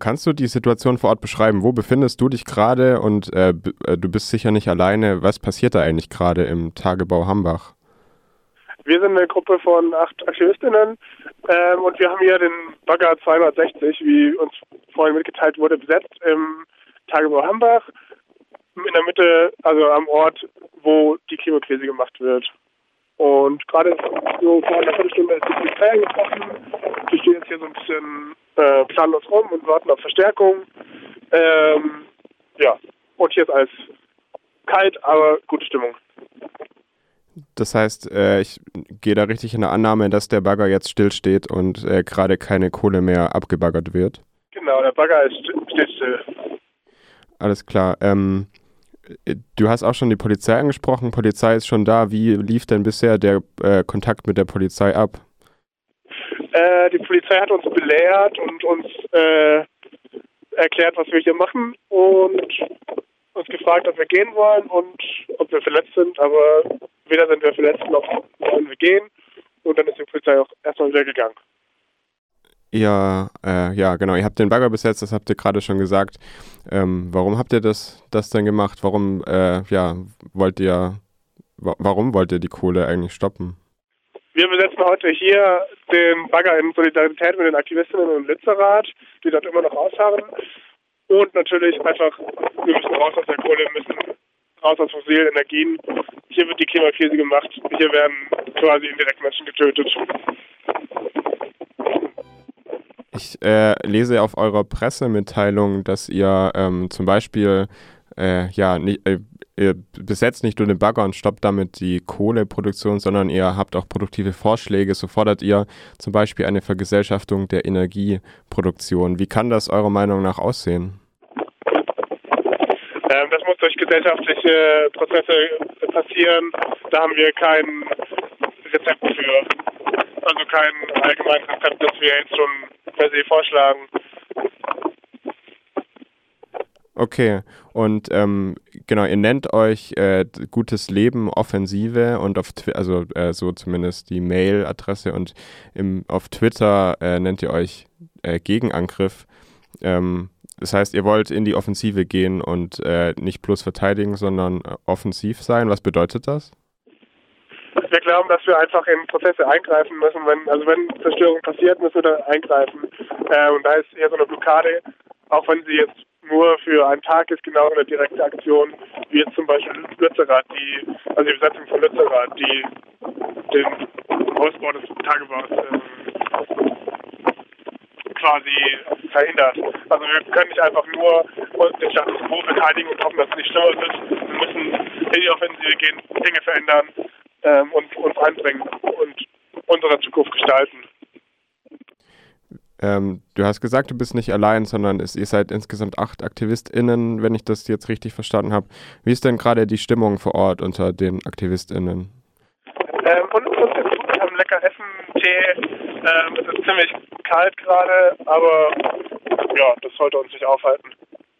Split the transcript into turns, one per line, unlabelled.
Kannst du die Situation vor Ort beschreiben? Wo befindest du dich gerade und äh, äh, du bist sicher nicht alleine. Was passiert da eigentlich gerade im Tagebau Hambach?
Wir sind eine Gruppe von acht Aktivistinnen ähm, und wir haben hier den Bagger 260, wie uns vorhin mitgeteilt wurde, besetzt im Tagebau Hambach. In der Mitte, also am Ort, wo die Klimakrise gemacht wird. Und gerade so vor einer Viertelstunde ist die Polizei angesprochen. Wir stehen jetzt hier so ein bisschen äh, planlos rum und warten auf Verstärkung. Ähm, ja, und hier ist alles kalt, aber gute Stimmung.
Das heißt, äh, ich gehe da richtig in der Annahme, dass der Bagger jetzt stillsteht und äh, gerade keine Kohle mehr abgebaggert wird.
Genau, der Bagger ist, steht still.
Alles klar. Ähm, du hast auch schon die Polizei angesprochen. Polizei ist schon da. Wie lief denn bisher der äh, Kontakt mit der Polizei ab?
Äh, die Polizei hat uns belehrt und uns äh, erklärt, was wir hier machen und uns gefragt, ob wir gehen wollen und ob wir verletzt sind. Aber weder sind wir verletzt noch wollen wir gehen. Und dann ist die Polizei auch erstmal wieder gegangen.
Ja, äh, ja, genau. Ihr habt den Bagger besetzt, das habt ihr gerade schon gesagt. Ähm, warum habt ihr das, das denn gemacht? Warum, äh, ja, wollt ihr, warum wollt ihr die Kohle eigentlich stoppen?
Wir besetzen heute hier den Bagger in Solidarität mit den Aktivistinnen im Lützerath, die dort immer noch ausharren. Und natürlich einfach, wir müssen raus aus der Kohle, wir müssen raus aus fossilen Energien. Hier wird die Klimakrise gemacht. Hier werden quasi indirekt Menschen getötet.
Ich äh, lese auf eurer Pressemitteilung, dass ihr ähm, zum Beispiel äh, ja, nicht, äh, ihr besetzt nicht nur den Bagger und stoppt damit die Kohleproduktion, sondern ihr habt auch produktive Vorschläge. So fordert ihr zum Beispiel eine Vergesellschaftung der Energieproduktion. Wie kann das eurer Meinung nach aussehen?
Ähm, das muss durch gesellschaftliche Prozesse passieren. Da haben wir kein Rezept für. Also kein allgemeines Rezept, das wir jetzt schon per se vorschlagen.
Okay, und ähm, genau, ihr nennt euch äh, Gutes Leben Offensive und auf Twi also äh, so zumindest die Mail-Adresse und im, auf Twitter äh, nennt ihr euch äh, Gegenangriff. Ähm, das heißt, ihr wollt in die Offensive gehen und äh, nicht bloß verteidigen, sondern äh, offensiv sein. Was bedeutet das?
Wir glauben, dass wir einfach in Prozesse eingreifen müssen. Wenn, also wenn Zerstörung passiert, müssen wir da eingreifen. und da ist eher so eine Blockade, auch wenn sie jetzt nur für einen Tag ist, genau eine direkte Aktion, wie jetzt zum Beispiel Lützerath, die, also die Besetzung von Lützerath, die den Ausbau des Tagebaus ähm, quasi verhindert. Also wir können nicht einfach nur den Status quo verteidigen und hoffen, dass es nicht schlimmer wird. Wir müssen in die Offensive gehen, Dinge verändern ähm, und uns einbringen und unsere Zukunft gestalten.
Ähm, du hast gesagt, du bist nicht allein, sondern es, ihr seid insgesamt acht AktivistInnen, wenn ich das jetzt richtig verstanden habe. Wie ist denn gerade die Stimmung vor Ort unter den AktivistInnen?
Ähm, und uns wir haben lecker Essen, Tee. Ähm, es ist ziemlich kalt gerade, aber ja, das sollte uns nicht aufhalten.